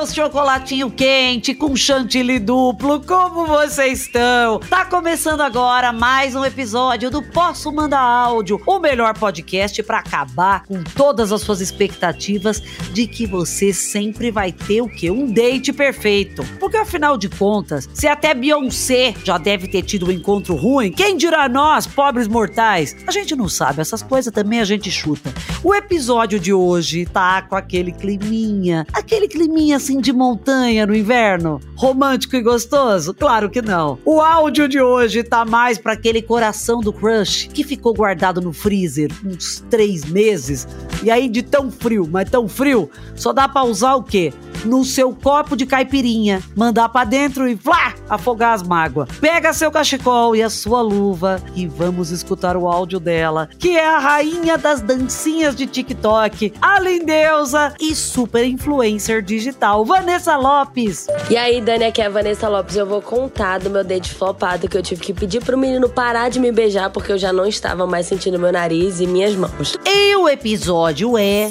meus chocolatinho quente com chantilly duplo, como vocês estão? Tá começando agora mais um episódio do Posso Mandar Áudio, o melhor podcast para acabar com todas as suas expectativas de que você sempre vai ter o quê? Um date perfeito. Porque afinal de contas, se até Beyoncé já deve ter tido um encontro ruim, quem dirá nós, pobres mortais? A gente não sabe, essas coisas também a gente chuta. O episódio de hoje tá com aquele climinha, aquele climinha assim de montanha no inverno, romântico e gostoso? Claro que não. O áudio de hoje tá mais para aquele coração do crush que ficou guardado no freezer uns três meses e aí de tão frio, mas tão frio, só dá pra usar o quê? No seu copo de caipirinha, mandar para dentro e flá, afogar as mágoas. Pega seu cachecol e a sua luva e vamos escutar o áudio dela, que é a rainha das dancinhas de TikTok, a lindeusa e super influencer digital, Vanessa Lopes. E aí, Dani, aqui é a Vanessa Lopes. Eu vou contar do meu date flopado que eu tive que pedir pro menino parar de me beijar porque eu já não estava mais sentindo meu nariz e minhas mãos. E o episódio é.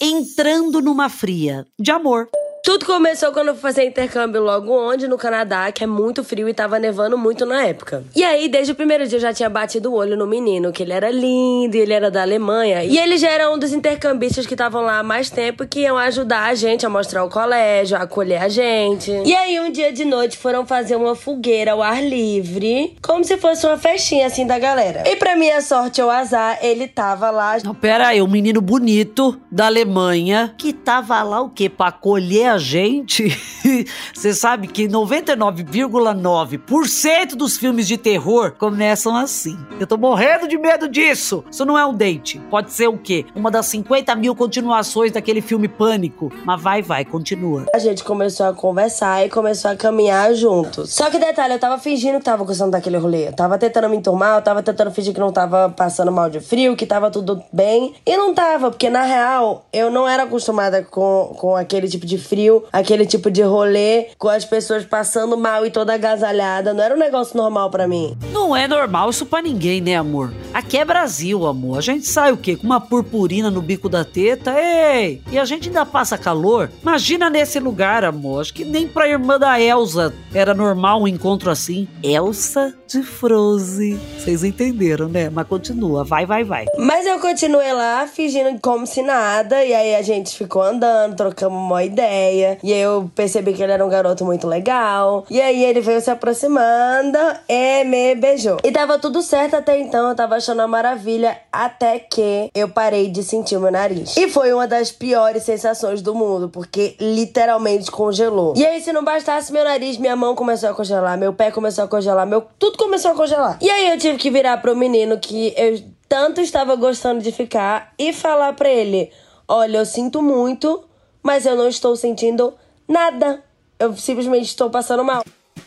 Entrando numa fria de amor. Tudo começou quando eu fui fazer intercâmbio logo onde, no Canadá, que é muito frio e tava nevando muito na época. E aí, desde o primeiro dia, eu já tinha batido o olho no menino, que ele era lindo, ele era da Alemanha. E ele já era um dos intercambistas que estavam lá há mais tempo que iam ajudar a gente a mostrar o colégio, a acolher a gente. E aí, um dia de noite, foram fazer uma fogueira ao ar livre, como se fosse uma festinha assim da galera. E pra minha sorte ou azar, ele tava lá. Não, pera aí, um menino bonito da Alemanha que tava lá o quê? Pra acolher gente. Você sabe que 99,9% dos filmes de terror começam assim. Eu tô morrendo de medo disso. Isso não é um date. Pode ser o quê? Uma das 50 mil continuações daquele filme Pânico. Mas vai, vai, continua. A gente começou a conversar e começou a caminhar juntos. Só que detalhe, eu tava fingindo que tava gostando daquele rolê. Eu tava tentando me enturmar, eu tava tentando fingir que não tava passando mal de frio, que tava tudo bem. E não tava, porque na real, eu não era acostumada com, com aquele tipo de frio, aquele tipo de rolê, com as pessoas passando mal e toda agasalhada. Não era um negócio normal para mim. Não é normal isso pra ninguém, né, amor? Aqui é Brasil, amor. A gente sai o quê? Com uma purpurina no bico da teta? Ei! E a gente ainda passa calor? Imagina nesse lugar, amor. Acho que nem pra irmã da Elsa era normal um encontro assim. Elsa de Froze. Vocês entenderam, né? Mas continua. Vai, vai, vai. Mas eu continuei lá, fingindo como se nada. E aí a gente ficou andando, trocamos uma ideia. E aí eu percebi que ele era um garoto muito legal. E aí ele veio se aproximando e me beijou. E tava tudo certo até então, eu tava achando uma maravilha, até que eu parei de sentir meu nariz. E foi uma das piores sensações do mundo, porque literalmente congelou. E aí, se não bastasse meu nariz, minha mão começou a congelar, meu pé começou a congelar, meu tudo começou a congelar. E aí eu tive que virar pro menino que eu tanto estava gostando de ficar e falar pra ele: Olha, eu sinto muito, mas eu não estou sentindo nada. Eu simplesmente estou passando mal.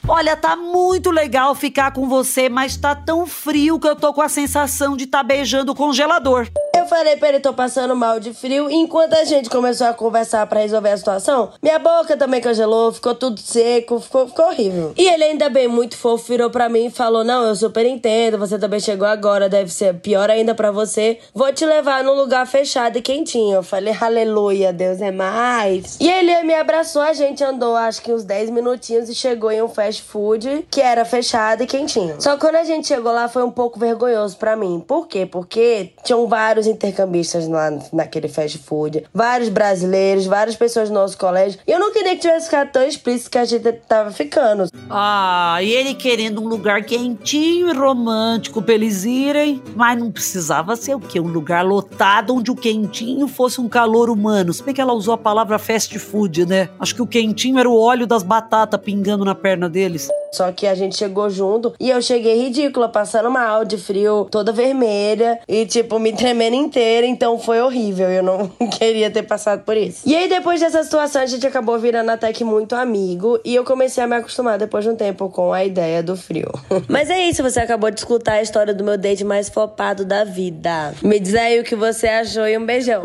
Olha, tá muito legal ficar com você, mas tá tão frio que eu tô com a sensação de tá beijando o congelador. Falei pra ele, tô passando mal de frio. Enquanto a gente começou a conversar para resolver a situação, minha boca também congelou, ficou tudo seco, ficou, ficou horrível. E ele ainda bem, muito fofo, virou pra mim e falou: Não, eu super entendo, você também chegou agora, deve ser pior ainda para você. Vou te levar num lugar fechado e quentinho. Eu falei, aleluia, Deus é mais. E ele me abraçou, a gente andou acho que uns 10 minutinhos e chegou em um fast food que era fechado e quentinho. Só que quando a gente chegou lá foi um pouco vergonhoso para mim. Por quê? Porque tinham vários intercambistas lá naquele fast food, vários brasileiros, várias pessoas do nosso colégio. E eu não queria que tivesse ficado tão explícito que a gente tava ficando. Ah, e ele querendo um lugar quentinho e romântico pra eles irem, mas não precisava ser o quê? Um lugar lotado onde o quentinho fosse um calor humano. Se bem que ela usou a palavra fast food, né? Acho que o quentinho era o óleo das batatas pingando na perna deles. Só que a gente chegou junto e eu cheguei ridícula, passando mal de frio, toda vermelha e, tipo, me tremendo inteira. Então foi horrível. Eu não queria ter passado por isso. E aí, depois dessa situação, a gente acabou virando até que muito amigo e eu comecei a me acostumar depois de um tempo com a ideia do frio. Mas é isso, você acabou de escutar a história do meu date mais flopado da vida. Me diz aí o que você achou e um beijão.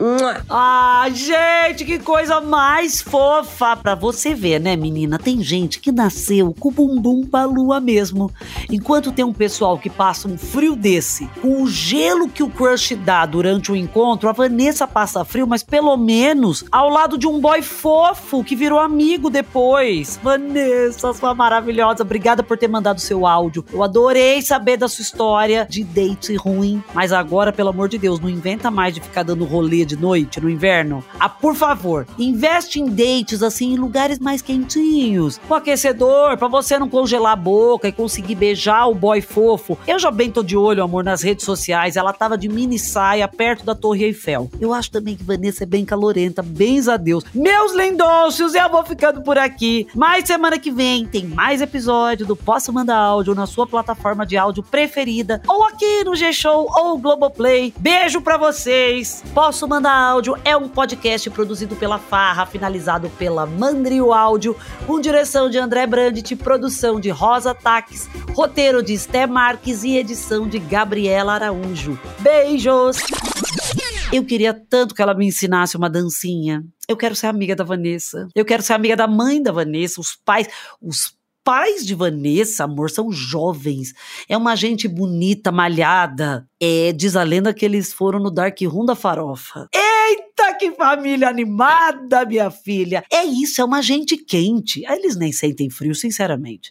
Ah, gente, que coisa mais fofa! Pra você ver, né, menina? Tem gente que nasceu com o bumbum tumba-lua mesmo. Enquanto tem um pessoal que passa um frio desse, com o gelo que o crush dá durante o encontro, a Vanessa passa frio, mas pelo menos ao lado de um boy fofo que virou amigo depois. Vanessa, sua maravilhosa, obrigada por ter mandado seu áudio. Eu adorei saber da sua história de date ruim, mas agora, pelo amor de Deus, não inventa mais de ficar dando rolê de noite no inverno. Ah, por favor, investe em dates assim em lugares mais quentinhos, com aquecedor, para você não congelar a boca e conseguir beijar o boy fofo. Eu já bem tô de olho, amor, nas redes sociais. Ela tava de mini saia perto da Torre Eiffel. Eu acho também que Vanessa é bem calorenta, bens a Deus. Meus lindôcios, eu vou ficando por aqui. Mas semana que vem tem mais episódio do Posso Mandar Áudio na sua plataforma de áudio preferida, ou aqui no G-Show ou Globoplay. Beijo para vocês. Posso Mandar Áudio é um podcast produzido pela Farra, finalizado pela Mandrio Áudio, com direção de André Brandt, produção de Rosa Taques, roteiro de Esté Marques e edição de Gabriela Araújo. Beijos! Eu queria tanto que ela me ensinasse uma dancinha. Eu quero ser amiga da Vanessa. Eu quero ser amiga da mãe da Vanessa, os pais, os pais de Vanessa, amor, são jovens. É uma gente bonita, malhada. É, diz a lenda que eles foram no Dark Room da Farofa. Que família animada, minha filha. É isso, é uma gente quente. Eles nem sentem frio, sinceramente.